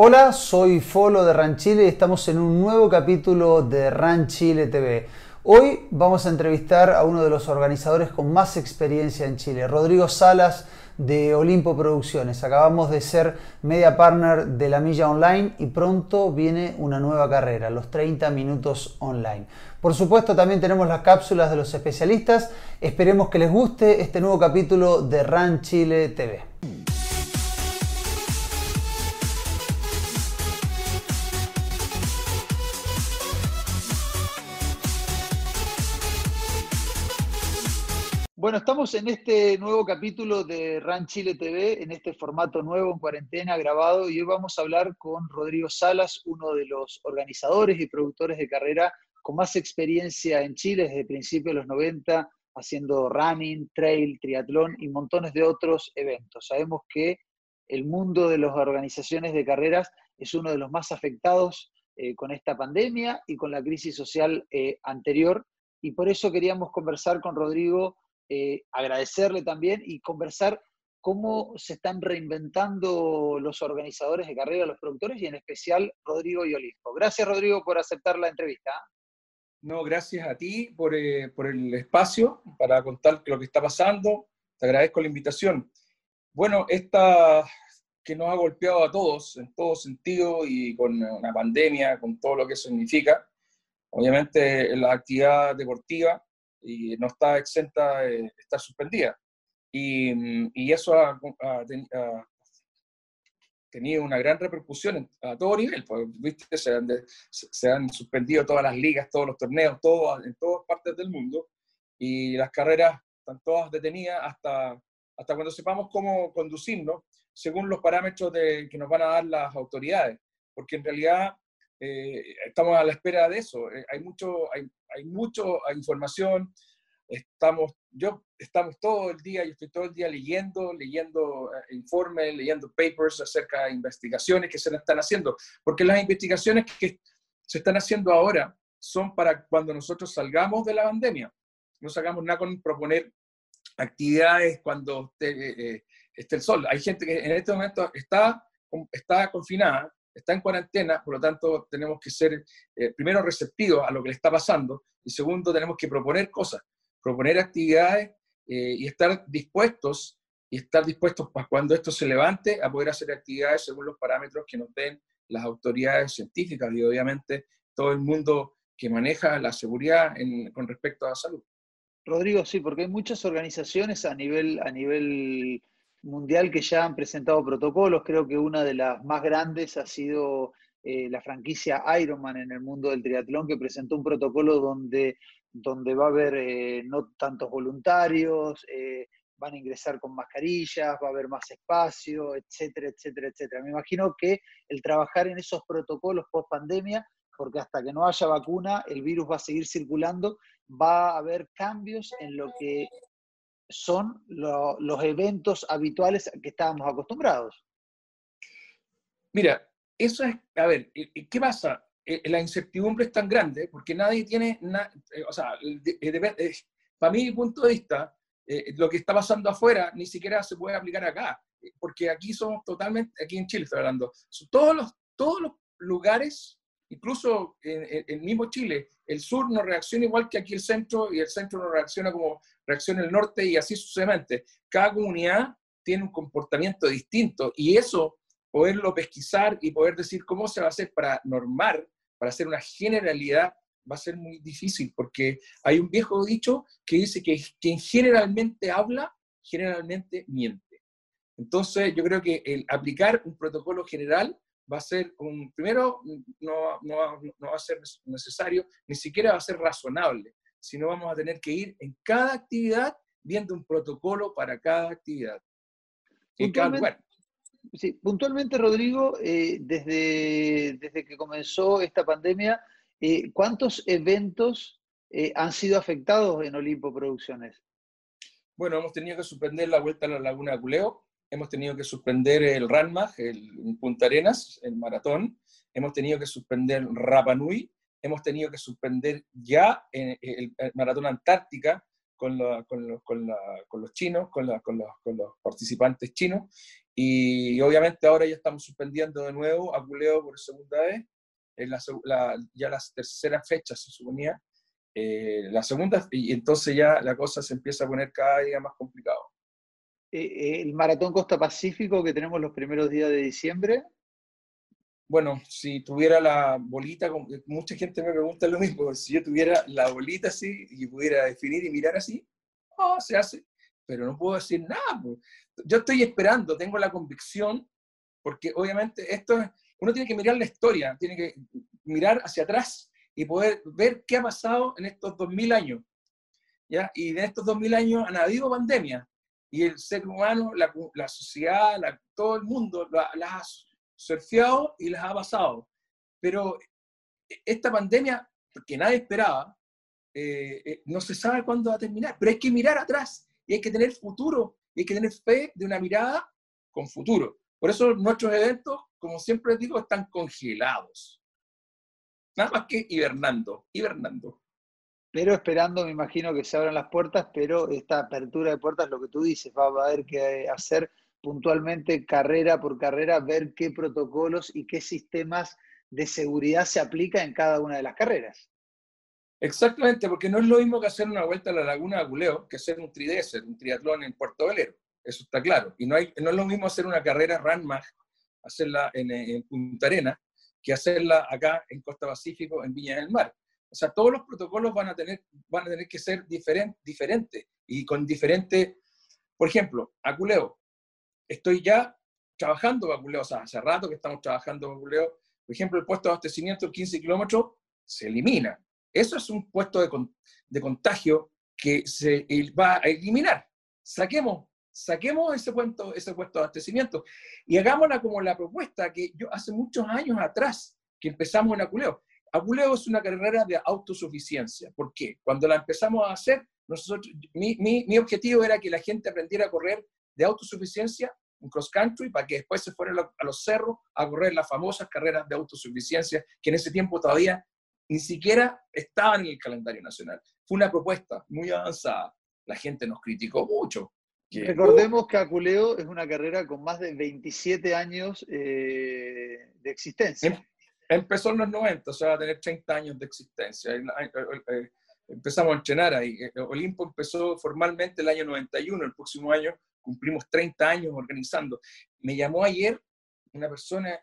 Hola, soy Folo de Ranchile y estamos en un nuevo capítulo de Ranchile TV. Hoy vamos a entrevistar a uno de los organizadores con más experiencia en Chile, Rodrigo Salas de Olimpo Producciones. Acabamos de ser media partner de la Milla Online y pronto viene una nueva carrera, los 30 minutos online. Por supuesto también tenemos las cápsulas de los especialistas. Esperemos que les guste este nuevo capítulo de Ran Chile TV. Bueno, estamos en este nuevo capítulo de RAN Chile TV, en este formato nuevo, en cuarentena, grabado, y hoy vamos a hablar con Rodrigo Salas, uno de los organizadores y productores de carrera con más experiencia en Chile desde principios de los 90, haciendo running, trail, triatlón y montones de otros eventos. Sabemos que el mundo de las organizaciones de carreras es uno de los más afectados eh, con esta pandemia y con la crisis social eh, anterior, y por eso queríamos conversar con Rodrigo eh, agradecerle también y conversar cómo se están reinventando los organizadores de carrera, los productores y en especial Rodrigo y Olimpo. Gracias Rodrigo por aceptar la entrevista. No, gracias a ti por, eh, por el espacio para contar lo que está pasando. Te agradezco la invitación. Bueno, esta que nos ha golpeado a todos en todo sentido y con una pandemia, con todo lo que significa. Obviamente la actividad deportiva y no está exenta de estar suspendida. Y, mm, y eso ha, tenido una gran repercusión a todo nivel. Pues, ¿viste? Se, han se, han suspendido todas las ligas, todos los torneos, todo, en todas partes del mundo. Y las carreras están todas detenidas hasta, hasta cuando sepamos cómo conducirnos según los parámetros de, que nos van a dar las autoridades. Porque en realidad eh, estamos a la espera de eso. Eh, hay mucho, hay, hay mucho información. Estamos, yo estamos todo el día, yo estoy todo el día leyendo, leyendo eh, informes, leyendo papers acerca de investigaciones que se están haciendo, porque las investigaciones que se están haciendo ahora son para cuando nosotros salgamos de la pandemia. No sacamos nada con proponer actividades cuando esté, esté el sol. Hay gente que en este momento está, está confinada, está en cuarentena, por lo tanto tenemos que ser eh, primero receptivos a lo que le está pasando y segundo tenemos que proponer cosas, proponer actividades eh, y estar dispuestos y estar dispuestos para cuando esto se levante a poder hacer actividades según los parámetros que nos den las autoridades científicas y obviamente todo el mundo que maneja la seguridad con respecto a la salud. Rodrigo, sí, porque hay muchas organizaciones a nivel, a nivel mundial que ya han presentado protocolos. Creo que una de las más grandes ha sido eh, la franquicia Ironman en el mundo del triatlón, que presentó un protocolo donde, donde va a haber eh, no tantos voluntarios, eh, van a ingresar con mascarillas, va a haber más espacio, etcétera, etcétera, etcétera. Me imagino que el trabajar en esos protocolos post pandemia, porque hasta que no haya vacuna, el virus va a seguir circulando, va a haber cambios en lo que son los eventos habituales que estábamos acostumbrados. Mira, eso es, a ver, ¿qué pasa? La incertidumbre es tan grande porque nadie tiene, eh, o sea, para mi punto de vista, eh, lo que está pasando afuera ni siquiera se puede aplicar acá, porque aquí somos totalmente, aquí en Chile estoy hablando, todos los, todos los lugares, incluso en el mismo Chile, el sur no reacciona igual que aquí el centro y el centro no reacciona como reacciona el norte y así sucesivamente. Cada comunidad tiene un comportamiento distinto y eso, poderlo pesquisar y poder decir cómo se va a hacer para normar, para hacer una generalidad, va a ser muy difícil porque hay un viejo dicho que dice que quien generalmente habla, generalmente miente. Entonces, yo creo que el aplicar un protocolo general va a ser un, primero, no, no, no, va a ser necesario, ni siquiera va a ser razonable, sino vamos a tener que ir en cada actividad viendo un protocolo para cada actividad. En cada lugar. Sí, puntualmente, Rodrigo, eh, desde, desde que comenzó esta pandemia, eh, ¿cuántos eventos eh, han sido afectados en Olimpo Producciones? Bueno, hemos tenido que suspender la vuelta a la Laguna de Culeo, hemos tenido que suspender el Ranmag, el Punta Arenas, el maratón, hemos tenido que suspender Rapa Nui, hemos tenido que suspender ya el, maratón Antártica, con, los chinos, con, los, participantes chinos, y obviamente ahora ya estamos suspendiendo de nuevo a Culeo por segunda vez, en ya la tercera fecha se suponía, eh, la segunda, y entonces ya la cosa se empieza a poner cada día más complicado. Eh, eh, el Maratón Costa Pacífico que tenemos los primeros días de diciembre, bueno, si tuviera la bolita, mucha gente me pregunta lo mismo, si yo tuviera la bolita así y pudiera definir y mirar así, oh, se hace, pero no puedo decir nada. Yo estoy esperando, tengo la convicción, porque obviamente esto es, uno tiene que mirar la historia, tiene que mirar hacia atrás y poder ver qué ha pasado en estos 2000 años. ¿ya? Y en estos 2000 años han habido pandemias y el ser humano, la, la sociedad, todo el mundo las ha surfeado y les ha pasado. Pero esta pandemia, que nadie esperaba, eh, eh, no se sabe cuándo va a terminar. Pero hay que mirar atrás y hay que tener futuro y hay que tener fe de una mirada con futuro. Por eso nuestros eventos, como siempre digo, están congelados. Nada más que hibernando, hibernando. Pero esperando, me imagino que se abran las puertas, pero esta apertura de puertas, lo que tú dices, va a haber que hacer puntualmente carrera por carrera, ver qué protocolos y qué sistemas de seguridad se aplica en cada una de las carreras. Exactamente, porque no es lo mismo que hacer una vuelta a la Laguna de Aguleo que hacer un tridesser, un triatlón en Puerto Velero. Eso está claro. Y no, hay, no es lo mismo hacer una carrera Runmag, hacerla en, Punta Arena, que hacerla acá en Costa Pacífico, en Viña del Mar. O sea, todos los protocolos van a tener, van a tener que ser diferentes y con diferente, por ejemplo, Aculeo, estoy ya trabajando vaculeo, o sea, hace rato que estamos trabajando vaculeo. Por ejemplo, el puesto de abastecimiento 15 kilómetros se elimina. Eso es un puesto de, contagio que se va a eliminar. Saquemos, saquemos ese puesto, ese puesto de abastecimiento y hagámosla como la propuesta que yo hace muchos años atrás que empezamos en Aculeo. Aculeo es una carrera de autosuficiencia. ¿Por qué? Cuando la empezamos a hacer, nosotros, mi, mi objetivo era que la gente aprendiera a correr de autosuficiencia, un cross country, para que después se fueran a los cerros a correr las famosas carreras de autosuficiencia que en ese tiempo todavía ni siquiera estaban en el calendario nacional. Fue una propuesta muy avanzada. La gente nos criticó mucho. Recordemos que Aculeo es una carrera con más de 27 años eh, de existencia. Em, empezó en los 90, o sea, va a tener 30 años de existencia. Eh, eh, empezamos a entrenar ahí. Olimpo empezó formalmente el año 91, el próximo año cumplimos 30 años organizando. Me llamó ayer una persona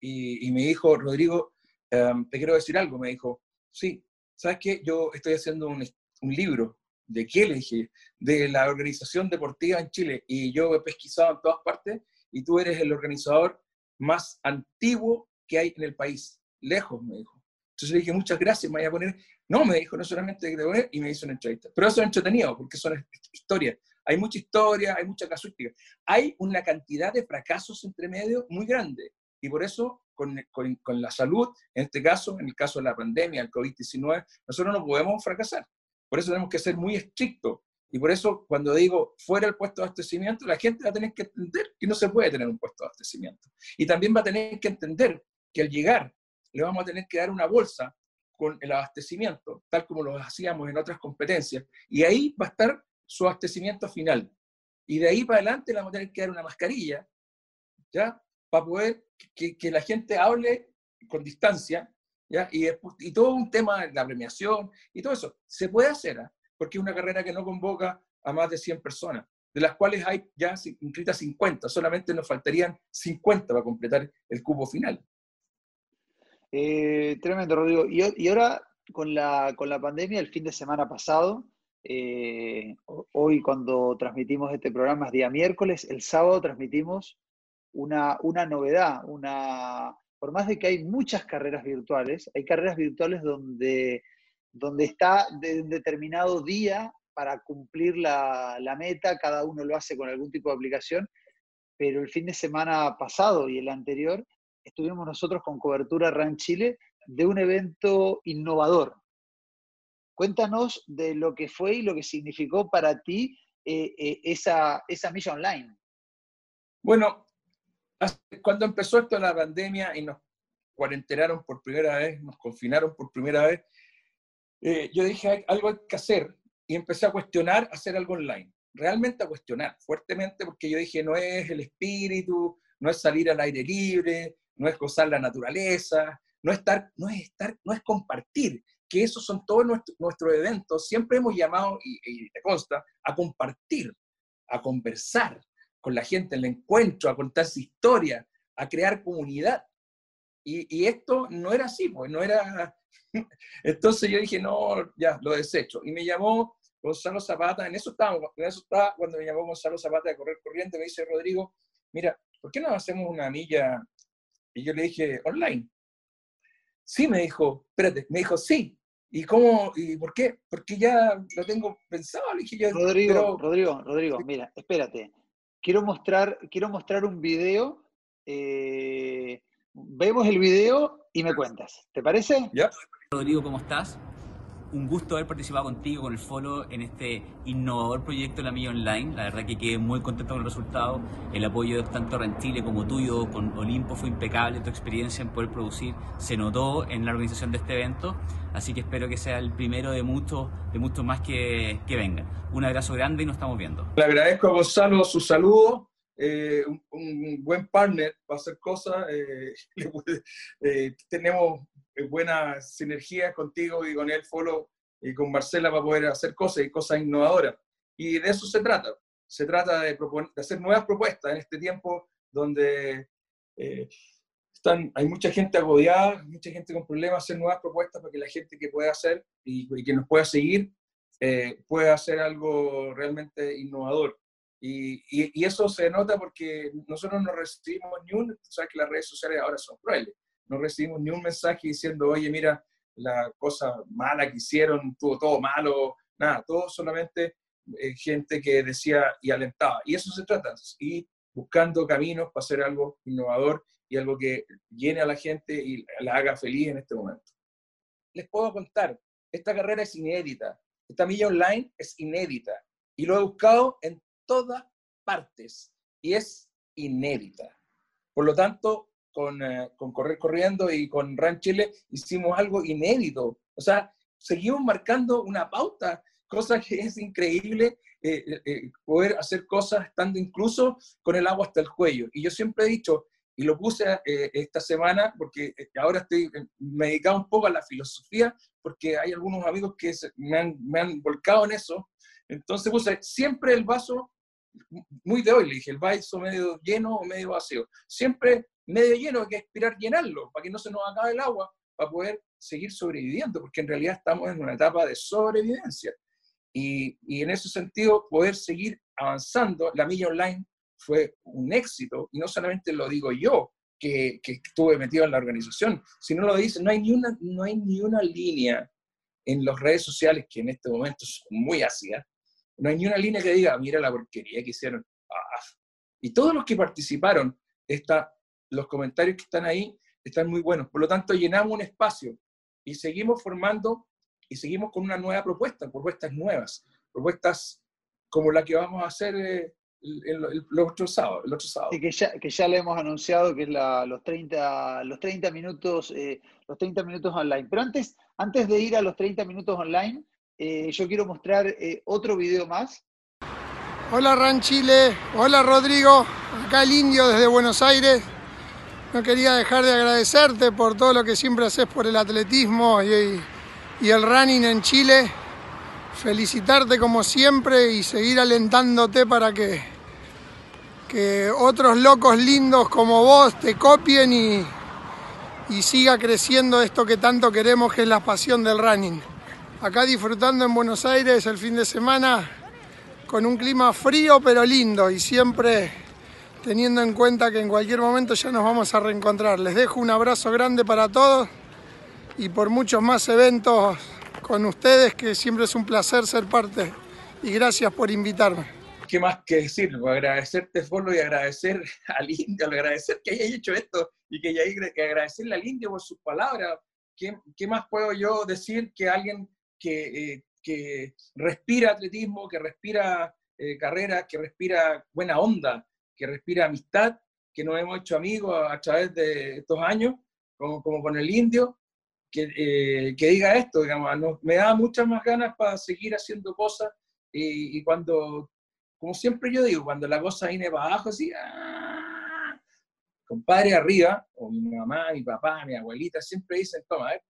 y, me dijo, Rodrigo, em, te quiero decir algo. Me dijo, sí, ¿sabes qué? Yo estoy haciendo un, libro. ¿De qué? Le de la organización deportiva en Chile. Y yo he pesquisado en todas partes y tú eres el organizador más antiguo que hay en el país. Lejos, me dijo. Entonces le dije, muchas gracias, me voy a poner. No, me dijo, no solamente que te poner, y me hizo una entrevista. Pero eso es entretenido, porque son historias. Hay mucha historia, hay mucha casuística. Hay una cantidad de fracasos entre medio muy grande. Y por eso, con, con, la salud, en este caso, en el caso de la pandemia, el COVID-19, nosotros no podemos fracasar. Por eso tenemos que ser muy estrictos. Y por eso, cuando digo fuera el puesto de abastecimiento, la gente va a tener que entender que no se puede tener un puesto de abastecimiento. Y también va a tener que entender que al llegar le vamos a tener que dar una bolsa con el abastecimiento, tal como lo hacíamos en otras competencias. Y ahí va a estar su abastecimiento final. Y de ahí para adelante le vamos a tener que dar una mascarilla, ¿ya? Para poder que, que la gente hable con distancia, ¿ya? Y, y todo un tema de la premiación y todo eso. Se puede hacer, ¿ah? porque es una carrera que no convoca a más de 100 personas, de las cuales hay ya inscritas 50, solamente nos faltarían 50 para completar el cupo final. Eh, tremendo, Rodrigo. Y, ahora, con la, con la pandemia, el fin de semana pasado, eh, hoy cuando transmitimos este programa es día miércoles, el sábado transmitimos una, una novedad, una, por más de que hay muchas carreras virtuales, hay carreras virtuales donde, donde está de un determinado día para cumplir la, la, meta, cada uno lo hace con algún tipo de aplicación, pero el fin de semana pasado y el anterior estuvimos nosotros con cobertura RAN Chile de un evento innovador, Cuéntanos de lo que fue y lo que significó para ti eh, eh, esa, esa milla online. Bueno, cuando empezó esto la pandemia y nos cuarentenaron por primera vez, nos confinaron por primera vez, eh, yo dije, algo hay que hacer. y empecé a cuestionar hacer algo online. Realmente a cuestionar fuertemente porque yo dije, no es el espíritu, no es salir al aire libre, no es gozar la naturaleza, no es estar, no es estar, no es compartir, que esos son todos nuestros, eventos. Siempre hemos llamado, y, y te consta, a compartir, a conversar con la gente en el encuentro, a contar su historia, a crear comunidad. Y, esto no era así, pues no era... Entonces yo dije, no, ya, lo desecho. Y me llamó Gonzalo Zapata, en eso estaba, en eso estaba cuando me llamó Gonzalo Zapata de Correr Corriente, me dice, Rodrigo, mira, ¿por qué no hacemos una milla? Y yo le dije, online. Sí, me dijo, espérate, me dijo, sí. ¿Y cómo? ¿Y por qué? Porque ya lo tengo pensado. Le dije yo, Rodrigo, Rodrigo, Rodrigo, mira, espérate. Quiero mostrar, quiero mostrar un video. Eh, vemos el video y me cuentas. ¿Te parece? Ya. Rodrigo, ¿cómo estás? Un gusto haber participado contigo, con el Follow, en este innovador proyecto de la Milla Online. La verdad que quedé muy contento con el resultado. El apoyo tanto Chile como tuyo con Olimpo fue impecable. Tu experiencia en poder producir se notó en la organización de este evento. Así que espero que sea el primero de muchos, de muchos más que, que vengan. Un abrazo grande y nos estamos viendo. Le agradezco a Gonzalo su saludo. Eh, un, buen partner para hacer cosas. Eh, eh, tenemos buena sinergia contigo y con él, Follow, y con Marcela para poder hacer cosas y cosas innovadoras. Y de eso se trata. Se trata de, de hacer nuevas propuestas en este tiempo donde eh, están, hay mucha gente agobiada, mucha gente con problemas, hacer nuevas propuestas para que la gente que pueda hacer y, que nos pueda seguir eh, pueda hacer algo realmente innovador. Y, y, eso se nota porque nosotros no recibimos ni un, sabes que las redes sociales ahora son crueles, no recibimos ni un mensaje diciendo, oye, mira, la cosa mala que hicieron, tuvo todo malo, nada, todo solamente eh, gente que decía y alentaba. Y eso se trata, y buscando caminos para hacer algo innovador y algo que llene a la gente y la haga feliz en este momento. Les puedo contar, esta carrera es inédita, esta milla online es inédita y lo he buscado en todas partes y es inédita. Por lo tanto, eh, con, Correr Corriendo y con Ran Chile hicimos algo inédito. O sea, seguimos marcando una pauta, cosa que es increíble eh, eh, poder hacer cosas estando incluso con el agua hasta el cuello. Y yo siempre he dicho, y lo puse esta semana porque ahora estoy me dedicado un poco a la filosofía porque hay algunos amigos que me, han, me han volcado en eso. Entonces puse siempre el vaso, muy de hoy le dije, el vaso medio lleno o medio vacío. Siempre medio lleno, hay que aspirar llenarlo para que no se nos acabe el agua, para poder seguir sobreviviendo, porque en realidad estamos en una etapa de sobrevivencia. Y, y en ese sentido, poder seguir avanzando, la milla online fue un éxito, y no solamente lo digo yo, que, que, estuve metido en la organización, sino lo dice, no hay, ni una, no hay ni una línea en las redes sociales que en este momento son muy ácidas, no hay ni una línea que diga, mira la porquería que hicieron. Ah, y todos los que participaron esta los comentarios que están ahí están muy buenos. Por lo tanto, llenamos un espacio y seguimos formando y seguimos con una nueva propuesta, propuestas nuevas, propuestas como la que vamos a hacer eh, el, otro sábado. El otro sábado. Sí, que ya, que ya le hemos anunciado que es los, 30, los 30 minutos, eh, los 30 minutos online. Pero antes, antes de ir a los 30 minutos online, eh, yo quiero mostrar otro video más. Hola Ran Chile, hola Rodrigo, acá el indio desde Buenos Aires. No quería dejar de agradecerte por todo lo que siempre haces por el atletismo y, el running en Chile. Felicitarte como siempre y seguir alentándote para que, que otros locos lindos como vos te copien y, y siga creciendo esto que tanto queremos, que es la pasión del running. Acá disfrutando en Buenos Aires el fin de semana con un clima frío pero lindo y siempre teniendo en cuenta que en cualquier momento ya nos vamos a reencontrar. Les dejo un abrazo grande para todos y por muchos más eventos con ustedes, que siempre es un placer ser parte. Y gracias por invitarme. ¿Qué más que decir? Agradecerte, Folo, y agradecer al Indio, agradecer que haya hecho esto y que, haya, agradecerle al Indio por sus palabras. ¿Qué, ¿Qué, más puedo yo decir que alguien que, eh, que respira atletismo, que respira eh, carrera, que respira buena onda? Que respira amistad, que nos hemos hecho amigos a, través de estos años, como, como con el indio, que, que diga esto, digamos, me da muchas más ganas para seguir haciendo cosas y, cuando, como siempre yo digo, cuando la cosa viene para abajo, así, ¡ah! compadre arriba, o mi mamá, mi papá, mi abuelita, siempre dicen, toma, eh,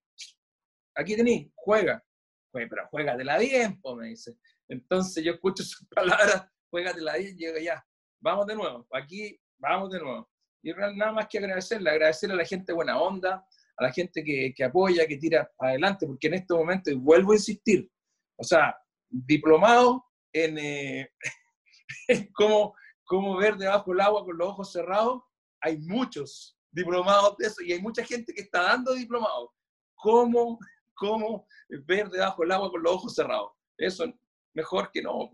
aquí tenéis, juega, pero juégatela bien, pues, me dice. Entonces yo escucho sus palabras, juégatela bien, y llego ya, vamos de nuevo, aquí vamos de nuevo. Y nada más que agradecerle, agradecerle a la gente buena onda, a la gente que, que apoya, que tira adelante, porque en este momento, y vuelvo a insistir, o sea, diplomado en, eh, cómo, cómo ver debajo del agua con los ojos cerrados, hay muchos diplomados de eso, y hay mucha gente que está dando diplomados. ¿Cómo, cómo ver debajo del agua con los ojos cerrados? Eso mejor que no.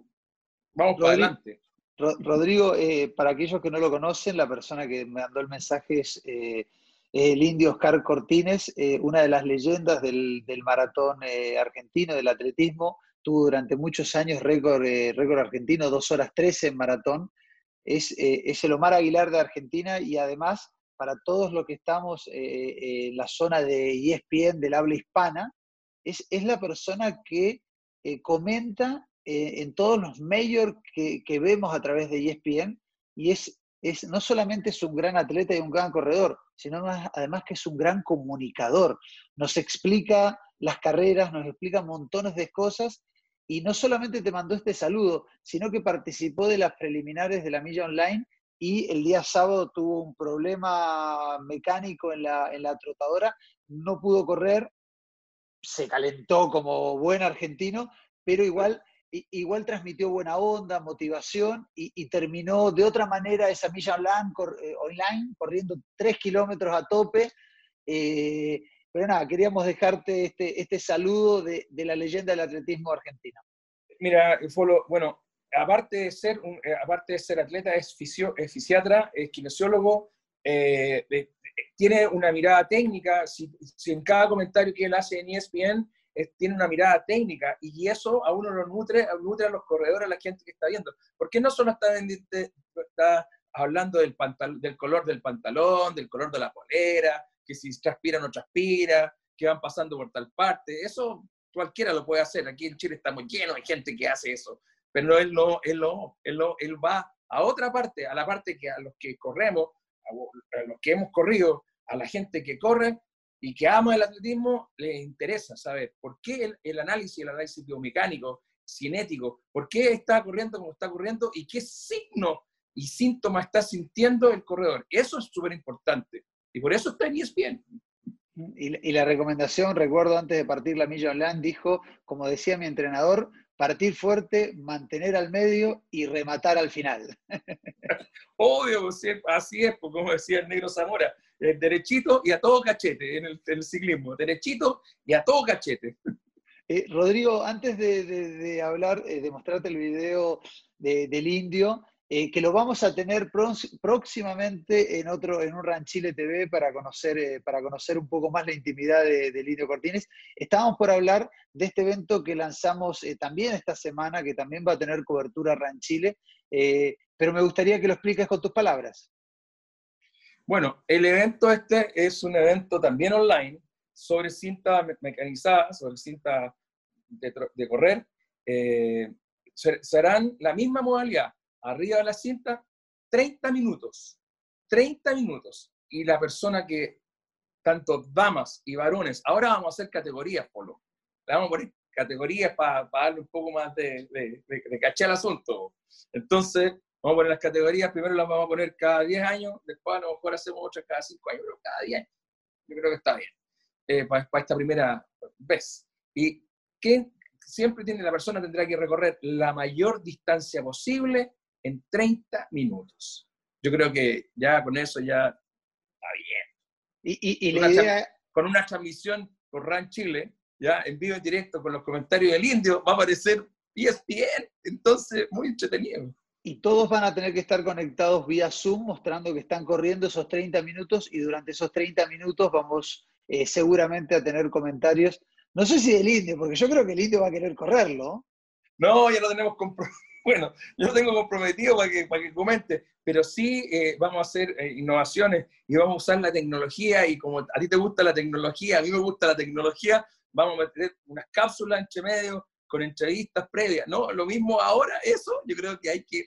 Vamos para adelante. Rodrigo, eh, para aquellos que no lo conocen, la persona que me mandó el mensaje es eh, el indio Oscar Cortines, eh, una de las leyendas del, maratón argentino, del atletismo. Tuvo durante muchos años récord, récord argentino, dos horas 13 en maratón. Es, es, el Omar Aguilar de Argentina y además, para todos los que estamos en la zona de ESPN del habla hispana, es, es la persona que comenta eh, en todos los mayors que, vemos a través de ESPN y es, es, no solamente es un gran atleta y un gran corredor, sino además que es un gran comunicador. Nos explica las carreras, nos explica montones de cosas y no solamente te mandó este saludo, sino que participó de las preliminares de la milla online y el día sábado tuvo un problema mecánico en la, en la trotadora, no pudo correr, se calentó como buen argentino, pero igual igual transmitió buena onda, motivación y, terminó de otra manera esa milla online, eh, corriendo tres kilómetros a tope. Eh, pero nada, queríamos dejarte este, este saludo de, la leyenda del atletismo argentino. Mira, Folo, bueno, aparte de ser, eh, aparte de ser atleta, es, fisio, es fisiatra, es kinesiólogo, tiene una mirada técnica. Si, si, en cada comentario que él hace en ESPN tiene una mirada técnica y eso a uno lo nutre, nutre a los corredores, a la gente que está viendo. Porque no solo está, está hablando del, del color del pantalón, del color de la polera, que si transpira o no transpira, que van pasando por tal parte. Eso cualquiera lo puede hacer. Aquí en Chile estamos llenos de gente que hace eso. Pero él no, él no, él, no, él va a otra parte, a la parte que a los que corremos, a los que hemos corrido, a la gente que corre, y que ama el atletismo, le interesa saber por qué el, análisis, el análisis biomecánico, cinético, por qué está corriendo como está corriendo y qué signo y síntoma está sintiendo el corredor. Eso es súper importante. Y por eso está en ESPN. Y, y la recomendación, recuerdo antes de partir la milla online, dijo, como decía mi entrenador, partir fuerte, mantener al medio y rematar al final. Obvio, así es, pues, como decía el negro Zamora, eh, derechito y a todo cachete en el, ciclismo, derechito y a todo cachete. Eh, Rodrigo, antes de, hablar, eh, de mostrarte el video del indio, que lo vamos a tener próximamente en otro, en un Ranchile TV para conocer, para conocer un poco más la intimidad del Indio Cortines. Estábamos por hablar de este evento que lanzamos también esta semana, que también va a tener cobertura Ranchile, pero me gustaría que lo expliques con tus palabras. Bueno, el evento este es un evento también online sobre cinta mecanizada, sobre cinta de, correr. Eh, serán la misma modalidad, arriba de la cinta, 30 minutos. 30 minutos. Y la persona que, tanto damas y varones, ahora vamos a hacer categorías, Polo. Le vamos a poner categorías para darle un poco más de, de, de, caché al asunto. Entonces, Vamos a poner las categorías, primero las vamos a poner cada 10 años, después a lo mejor hacemos otras cada 5 años, pero cada 10 Yo creo que está bien eh, para, esta primera vez. Y que siempre tiene la persona tendrá que recorrer la mayor distancia posible en 30 minutos. Yo creo que ya con eso ya está bien. Y, y, la idea... Con una transmisión por RAN Chile, ya en vivo en directo con los comentarios del indio, va a aparecer ESPN, entonces muy entretenido y todos van a tener que estar conectados vía Zoom mostrando que están corriendo esos 30 minutos y durante esos 30 minutos vamos eh, seguramente a tener comentarios. No sé si del indio, porque yo creo que el indio va a querer correrlo. No, ya lo tenemos comprobado. bueno, yo lo tengo comprometido para que, para que comente, pero sí eh, vamos a hacer eh, innovaciones y vamos a usar la tecnología y como a ti te gusta la tecnología, a mí me gusta la tecnología, vamos a meter unas cápsulas entre medio con entrevistas previas, ¿no? Lo mismo ahora, eso yo creo que hay que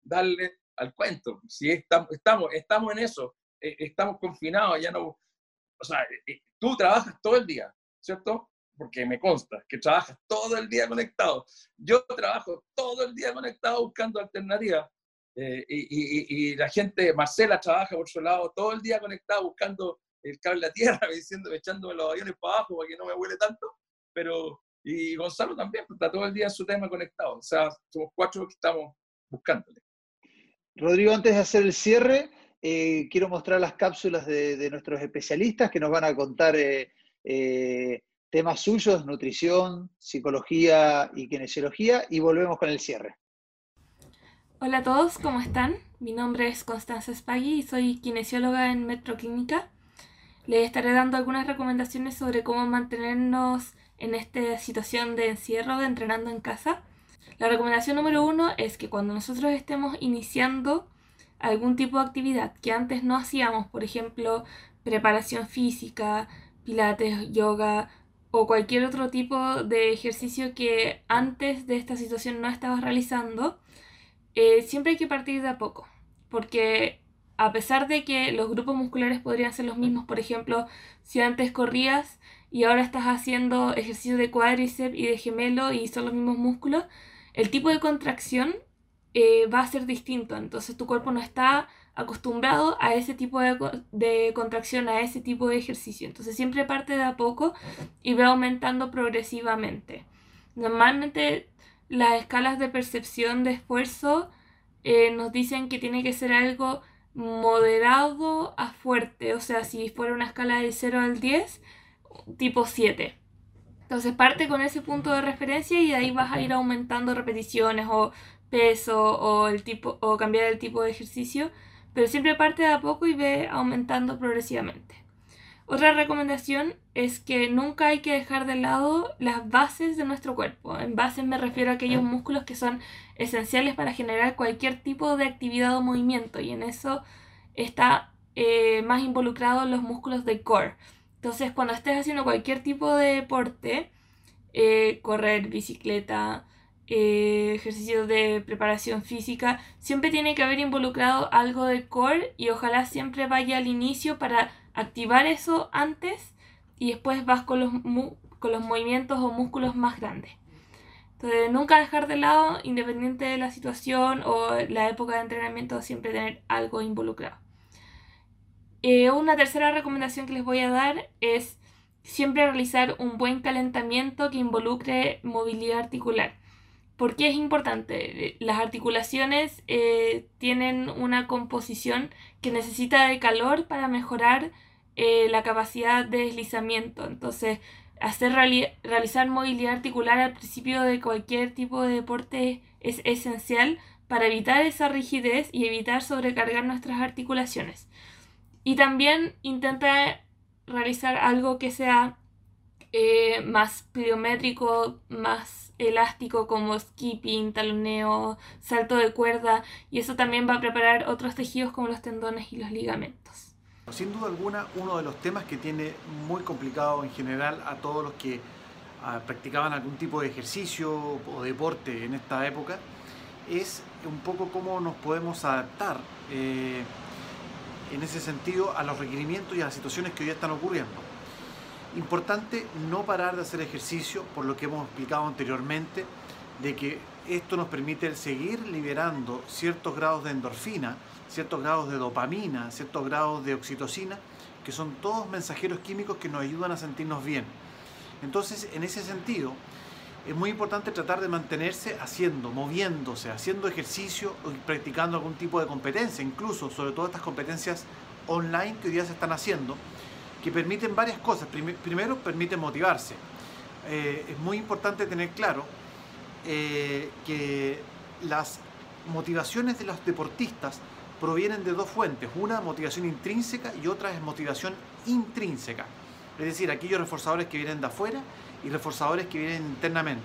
darle al cuento. Si estamos, estamos, estamos en eso, eh, estamos confinados, ya no... O sea, tú trabajas todo el día, ¿cierto? porque me consta que trabajas todo el día conectado. Yo trabajo todo el día conectado buscando alternativas. Eh, y, la gente, Marcela trabaja por su lado todo el día conectado buscando el cable a tierra, diciendo, echándome los aviones para abajo para que no me huele tanto. Pero, y Gonzalo también, pues, está todo el día en su tema conectado. O sea, somos cuatro que estamos buscándole. Rodrigo, antes de hacer el cierre, eh, quiero mostrar las cápsulas de, nuestros especialistas que nos van a contar eh, temas suyos, nutrición, psicología y kinesiología, y volvemos con el cierre. Hola a todos, ¿cómo están? Mi nombre es Constanza Spaghi y soy kinesióloga en Metroclínica. Les estaré dando algunas recomendaciones sobre cómo mantenernos en esta situación de encierro, de entrenando en casa. La recomendación número uno es que cuando nosotros estemos iniciando algún tipo de actividad que antes no hacíamos, por ejemplo, preparación física, pilates, yoga, o cualquier otro tipo de ejercicio que antes de esta situación no estabas realizando, eh, siempre hay que partir de a poco, porque a pesar de que los grupos musculares podrían ser los mismos, por ejemplo, si antes corrías y ahora estás haciendo ejercicio de cuádriceps y de gemelo y son los mismos músculos, el tipo de contracción eh, va a ser distinto, entonces tu cuerpo no está acostumbrado a ese tipo de, contracción, a ese tipo de ejercicio. Entonces siempre parte de a poco y va aumentando progresivamente. Normalmente las escalas de percepción de esfuerzo eh, nos dicen que tiene que ser algo moderado a fuerte. O sea, si fuera una escala de 0 al 10, tipo 7. Entonces parte con ese punto de referencia y de ahí vas a ir aumentando repeticiones o peso o, el tipo, o cambiar el tipo de ejercicio pero siempre parte de a poco y ve aumentando progresivamente. Otra recomendación es que nunca hay que dejar de lado las bases de nuestro cuerpo. En bases me refiero a aquellos músculos que son esenciales para generar cualquier tipo de actividad o movimiento y en eso está eh, más involucrado los músculos de core. Entonces cuando estés haciendo cualquier tipo de deporte, eh, correr, bicicleta, eh, ejercicios de preparación física, siempre tiene que haber involucrado algo de core y ojalá siempre vaya al inicio para activar eso antes y después vas con los, con los movimientos o músculos más grandes. Entonces, nunca dejar de lado, independiente de la situación o la época de entrenamiento, siempre tener algo involucrado. Eh, una tercera recomendación que les voy a dar es siempre realizar un buen calentamiento que involucre movilidad articular. ¿Por qué es importante? Las articulaciones eh, tienen una composición que necesita de calor para mejorar eh, la capacidad de deslizamiento. Entonces, hacer realizar movilidad articular al principio de cualquier tipo de deporte es esencial para evitar esa rigidez y evitar sobrecargar nuestras articulaciones. Y también intenta realizar algo que sea eh, más pliométrico, más elástico como skipping, taloneo, salto de cuerda y eso también va a preparar otros tejidos como los tendones y los ligamentos. Sin duda alguna, uno de los temas que tiene muy complicado en general a todos los que ah, practicaban algún tipo de ejercicio o deporte en esta época es un poco cómo nos podemos adaptar eh, en ese sentido a los requerimientos y a las situaciones que hoy están ocurriendo. Importante no parar de hacer ejercicio, por lo que hemos explicado anteriormente, de que esto nos permite seguir liberando ciertos grados de endorfina, ciertos grados de dopamina, ciertos grados de oxitocina, que son todos mensajeros químicos que nos ayudan a sentirnos bien. Entonces, en ese sentido, es muy importante tratar de mantenerse haciendo, moviéndose, haciendo ejercicio y practicando algún tipo de competencia, incluso sobre todo estas competencias online que hoy día se están haciendo, que permiten varias cosas. Primero, permiten motivarse. Eh, es muy importante tener claro eh, que las motivaciones de los deportistas provienen de dos fuentes. Una, motivación intrínseca y otra es motivación intrínseca. Es decir, aquellos reforzadores que vienen de afuera y reforzadores que vienen internamente.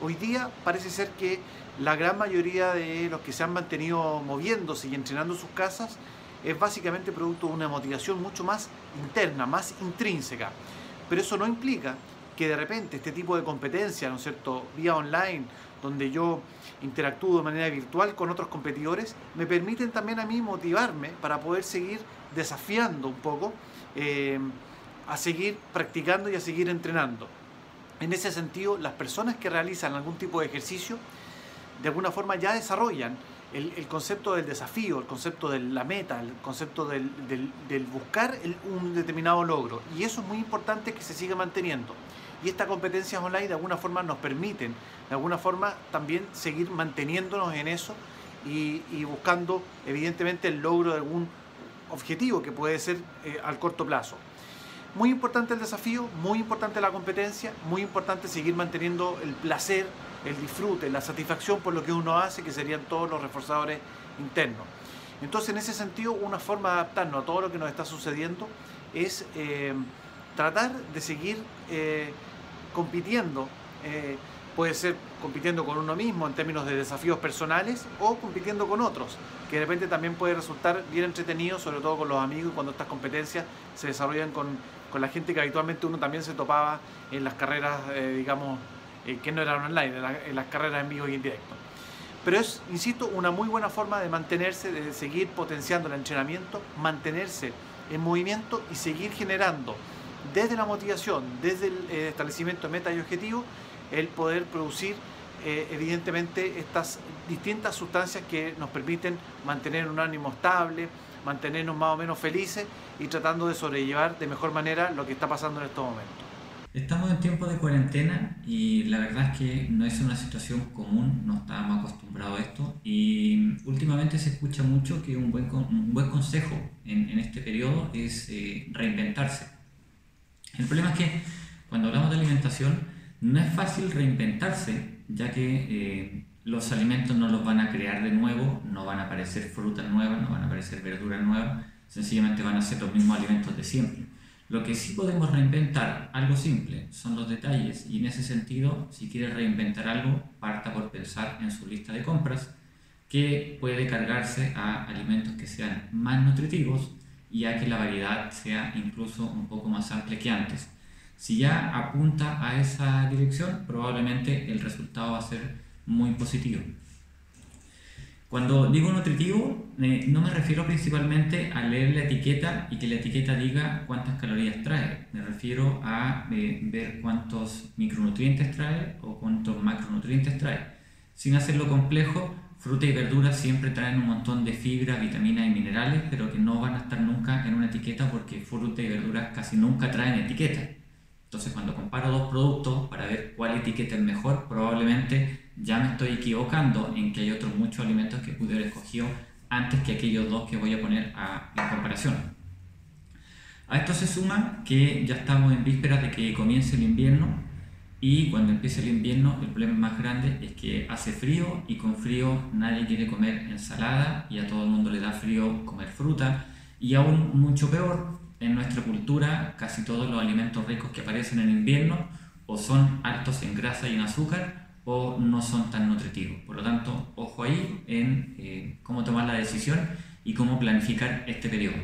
Hoy día parece ser que la gran mayoría de los que se han mantenido moviéndose y entrenando sus casas es básicamente producto de una motivación mucho más interna, más intrínseca. Pero eso no implica que de repente este tipo de competencia, ¿no es cierto?, vía online, donde yo interactúo de manera virtual con otros competidores, me permiten también a mí motivarme para poder seguir desafiando un poco, eh, a seguir practicando y a seguir entrenando. En ese sentido, las personas que realizan algún tipo de ejercicio, de alguna forma ya desarrollan el, concepto del desafío, el concepto de la meta, el concepto del, buscar un determinado logro. Y eso es muy importante que se siga manteniendo. Y estas competencias online de alguna forma nos permiten, de alguna forma, también seguir manteniéndonos en eso y, buscando, evidentemente, el logro de algún objetivo que puede ser eh, al corto plazo. Muy importante el desafío, muy importante la competencia, muy importante seguir manteniendo el placer el disfrute, la satisfacción por lo que uno hace, que serían todos los reforzadores internos. Entonces, en ese sentido, una forma de adaptarnos a todo lo que nos está sucediendo es eh, tratar de seguir eh, compitiendo. Eh, puede ser compitiendo con uno mismo en términos de desafíos personales o compitiendo con otros, que de repente también puede resultar bien entretenido, sobre todo con los amigos, cuando estas competencias se desarrollan con, con la gente que habitualmente uno también se topaba en las carreras, digamos, eh, que no eran online, en, las carreras en vivo y en directo. Pero es, insisto, una muy buena forma de mantenerse, de seguir potenciando el entrenamiento, mantenerse en movimiento y seguir generando desde la motivación, desde el eh, establecimiento de metas y objetivos, el poder producir eh, evidentemente estas distintas sustancias que nos permiten mantener un ánimo estable, mantenernos más o menos felices y tratando de sobrellevar de mejor manera lo que está pasando en estos momentos. Estamos en tiempo de cuarentena y la verdad es que no es una situación común, no estábamos acostumbrados a esto y últimamente se escucha mucho que un buen, un buen consejo en, en este periodo es eh, reinventarse. El problema es que cuando hablamos de alimentación no es fácil reinventarse ya que eh, los alimentos no los van a crear de nuevo, no van a aparecer frutas nuevas, no van a aparecer verduras nuevas, sencillamente van a ser los mismos alimentos de siempre. Lo que sí podemos reinventar, algo simple, son los detalles y en ese sentido, si quiere reinventar algo, parta por pensar en su lista de compras que puede cargarse a alimentos que sean más nutritivos y a que la variedad sea incluso un poco más amplia que antes. Si ya apunta a esa dirección, probablemente el resultado va a ser muy positivo. Cuando digo nutritivo, eh, no me refiero principalmente a leer la etiqueta y que la etiqueta diga cuántas calorías trae. Me refiero a eh, ver cuántos micronutrientes trae o cuántos macronutrientes trae. Sin hacerlo complejo, fruta y verduras siempre traen un montón de fibra, vitaminas y minerales, pero que no van a estar nunca en una etiqueta porque fruta y verduras casi nunca traen etiqueta. Entonces, cuando comparo dos productos para ver cuál etiqueta es mejor, probablemente ya me estoy equivocando en que hay otros muchos alimentos que pude haber escogido antes que aquellos dos que voy a poner a, en comparación. A esto se suma que ya estamos en vísperas de que comience el invierno y cuando empiece el invierno el problema más grande es que hace frío y con frío nadie quiere comer ensalada y a todo el mundo le da frío comer fruta y aún mucho peor en nuestra cultura casi todos los alimentos ricos que aparecen en invierno o son altos en grasa y en azúcar o no son tan nutritivos. Por lo tanto, ojo ahí en eh, cómo tomar la decisión y cómo planificar este periodo.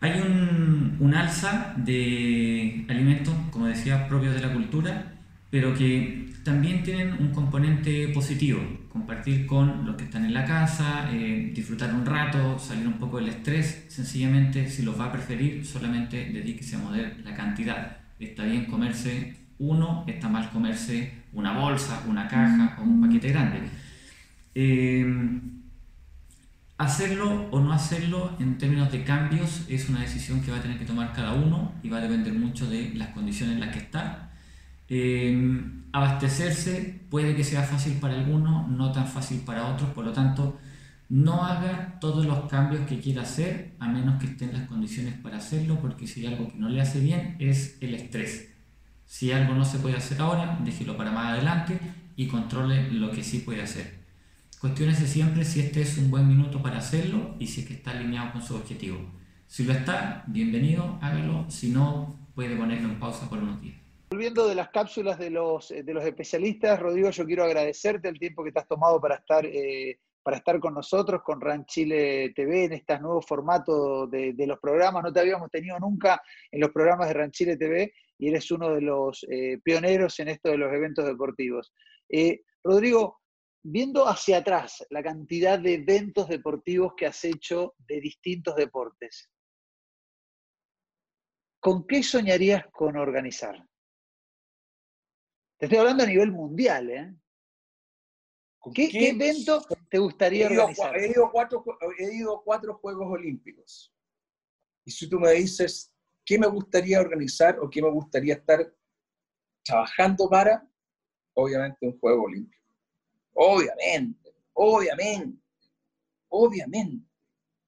Hay un, alza de alimentos, como decía, propios de la cultura, pero que también tienen un componente positivo, compartir con los que están en la casa, eh, disfrutar un rato, salir un poco del estrés, sencillamente si los va a preferir, solamente dedíquese a mover la cantidad. Está bien comerse uno, está mal comerse una bolsa, una caja o un paquete grande. Eh, hacerlo o no hacerlo en términos de cambios es una decisión que va a tener que tomar cada uno y va a depender mucho de las condiciones en las que está. Eh, abastecerse puede que sea fácil para algunos, no tan fácil para otros, por lo tanto, no haga todos los cambios que quiera hacer a menos que estén las condiciones para hacerlo, porque si hay algo que no le hace bien es el estrés. Si algo no se puede hacer ahora, déjelo para más adelante y controle lo que sí puede hacer. Cuestiónese siempre si este es un buen minuto para hacerlo y si es que está alineado con su objetivo. Si lo está, bienvenido, hágalo. Si no, puede ponerlo en pausa por unos días. volviendo de las cápsulas de los, de los especialistas, Rodrigo, yo quiero agradecerte el tiempo que te has tomado para estar, eh, para estar con nosotros, con RAN Chile TV, en este nuevo formato de, los programas. No te habíamos tenido nunca en los programas de RAN Chile TV y eres uno de los eh, pioneros en esto de los eventos deportivos. Eh, Rodrigo, viendo hacia atrás la cantidad de eventos deportivos que has hecho de distintos deportes, ¿con qué soñarías con organizar? Te estoy hablando a nivel mundial, ¿eh? ¿Qué, qué, evento te gustaría he ido, organizar? He ido, cuatro, he ido cuatro Juegos Olímpicos. Y si tú me dices, ¿qué me gustaría organizar o qué me gustaría estar trabajando para? Obviamente un Juego Olímpico. Obviamente, obviamente, obviamente,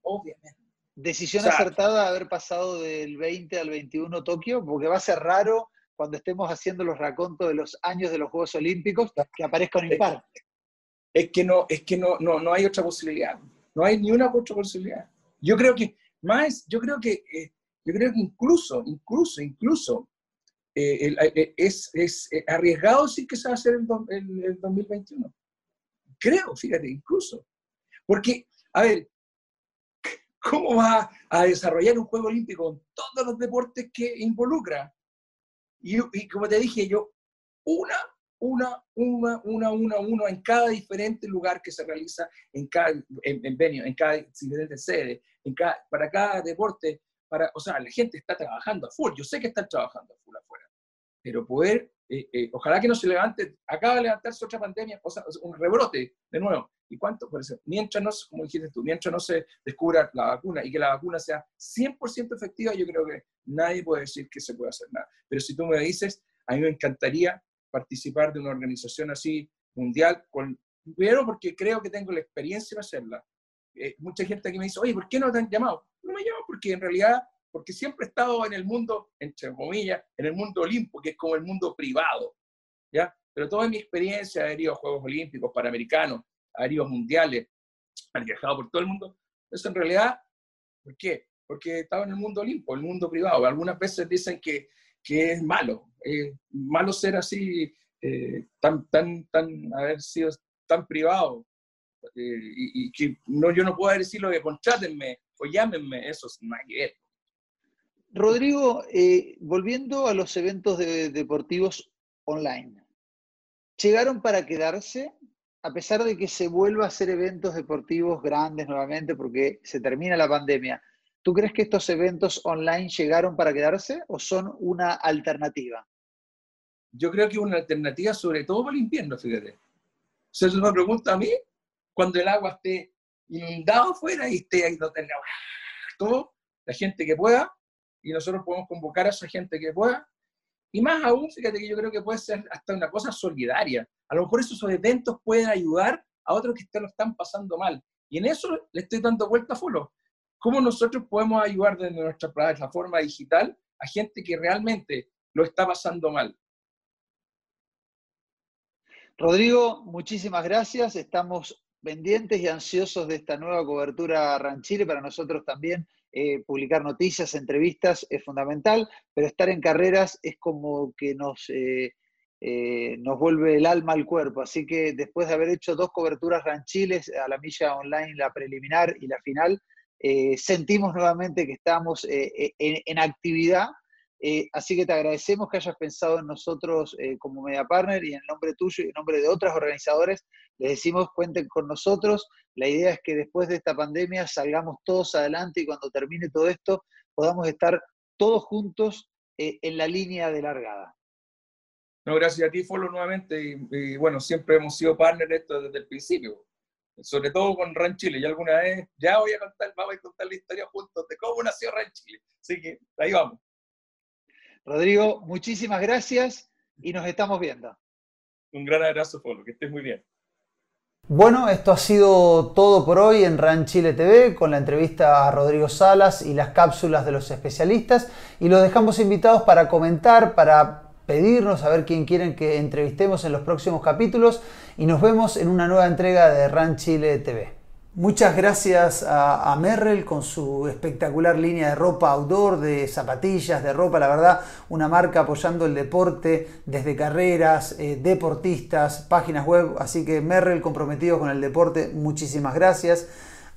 obviamente. ¿Decisión acertada de haber pasado del 20 al 21 Tokio? Porque va a ser raro cuando estemos haciendo los racontos de los años de los Juegos Olímpicos que aparezca un impar. Es que no, es que no, no, no hay otra posibilidad. No hay ni una otra posibilidad. Yo creo que, más, yo creo que, eh, yo creo que incluso, incluso, incluso, eh, eh, es, es arriesgado decir que se va a hacer el, el 2021. Creo, fíjate, incluso. Porque, a ver, ¿cómo va a desarrollar un Juego Olímpico con todos los deportes que involucra? Y, como te dije yo, una, una, una, una, una, una en cada diferente lugar que se realiza, en cada en, en en cada diferente sede, en cada, para cada deporte, para, o sea, la gente está trabajando a full, yo sé que están trabajando a full afuera, pero poder eh, eh, ojalá que no se levante, acaba de levantarse otra pandemia, o sea, un rebrote de nuevo. ¿Y cuánto? Por eso, mientras no, como dijiste tú, mientras no se descubra la vacuna y que la vacuna sea 100% efectiva, yo creo que nadie puede decir que se puede hacer nada. Pero si tú me dices, a mí me encantaría participar de una organización así mundial, con, primero porque creo que tengo la experiencia de hacerla. Eh, mucha gente aquí me dice, oye, ¿por qué no te han llamado? No me llaman porque en realidad porque siempre he estado en el mundo, entre comillas, en el mundo olímpico, que es como el mundo privado, ¿ya? Pero toda mi experiencia, he ido a Juegos Olímpicos, Panamericanos, he ido mundiales, he viajado por todo el mundo, eso en realidad, ¿por qué? Porque estaba en el mundo olímpico, el mundo privado. Algunas veces dicen que, que es malo, malo ser así, eh, tan, tan, tan, haber sido tan privado, eh, y, que no, yo no puedo decirlo que contrátenme o llámenme, eso es nada Rodrigo, eh, volviendo a los eventos deportivos online, ¿llegaron para quedarse? A pesar de que se vuelva a hacer eventos deportivos grandes nuevamente porque se termina la pandemia, ¿tú crees que estos eventos online llegaron para quedarse o son una alternativa? Yo creo que es una alternativa sobre todo para el invierno, fíjate. Se me pregunta a mí, cuando el agua esté inundado afuera y esté ahí donde todo, la gente que pueda, y nosotros podemos convocar a esa gente que pueda. Y más aún, fíjate que yo creo que puede ser hasta una cosa solidaria. A lo mejor esos eventos pueden ayudar a otros que lo están pasando mal. Y en eso le estoy dando vuelta a Folo. ¿Cómo nosotros podemos ayudar desde nuestra plataforma digital a gente que realmente lo está pasando mal? Rodrigo, muchísimas gracias. Estamos pendientes y ansiosos de esta nueva cobertura Ranchile. Para nosotros también eh, publicar noticias, entrevistas es fundamental, pero estar en carreras es como que nos, eh, eh, nos vuelve el alma al cuerpo. Así que después de haber hecho dos coberturas ranchiles a la milla online, la preliminar y la final, sentimos nuevamente que estamos en, actividad. Así que te agradecemos que hayas pensado en nosotros como media partner y en nombre tuyo y en nombre de otros organizadores les decimos cuenten con nosotros. La idea es que después de esta pandemia salgamos todos adelante y cuando termine todo esto podamos estar todos juntos eh, en la línea de largada. No, gracias a ti, Folo, nuevamente. Y, bueno, siempre hemos sido partners esto desde el principio, sobre todo con Ran Chile. Y alguna vez ya voy a contar, vamos a contar la historia juntos de cómo nació Ran Chile. Así que ahí vamos. Rodrigo, muchísimas gracias y nos estamos viendo. Un gran abrazo, Folo, que estés muy bien. Bueno, esto ha sido todo por hoy en RAN Chile TV con la entrevista a Rodrigo Salas y las cápsulas de los especialistas y los dejamos invitados para comentar, para pedirnos a ver quién quieren que entrevistemos en los próximos capítulos y nos vemos en una nueva entrega de RAN Chile TV. Muchas gracias a, Merrell con su espectacular línea de ropa outdoor, de zapatillas, de ropa, la verdad, una marca apoyando el deporte desde carreras, eh, deportistas, páginas web, así que Merrell comprometido con el deporte, muchísimas gracias.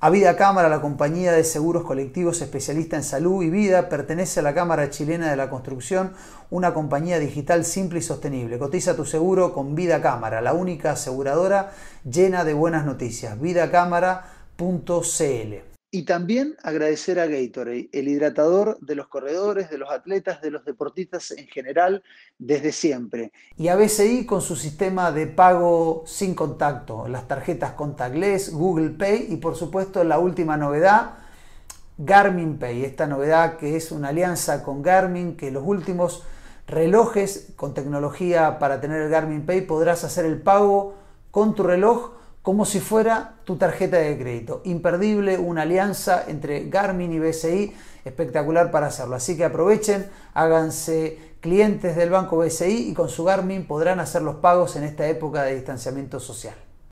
A Vida Cámara, la compañía de seguros colectivos especialista en salud y vida, pertenece a la Cámara Chilena de la Construcción, una compañía digital simple y sostenible. Cotiza tu seguro con Vida Cámara, la única aseguradora llena de buenas noticias. vidacámara.cl y también agradecer a Gatorade, el hidratador de los corredores, de los atletas, de los deportistas en general, desde siempre. Y a BCI con su sistema de pago sin contacto, las tarjetas contactless, Google Pay y por supuesto la última novedad, Garmin Pay. Esta novedad que es una alianza con Garmin, que los últimos relojes con tecnología para tener el Garmin Pay podrás hacer el pago con tu reloj como si fuera tu tarjeta de crédito. Imperdible, una alianza entre Garmin y BCI, espectacular para hacerlo. Así que aprovechen, háganse clientes del banco BCI y con su Garmin podrán hacer los pagos en esta época de distanciamiento social.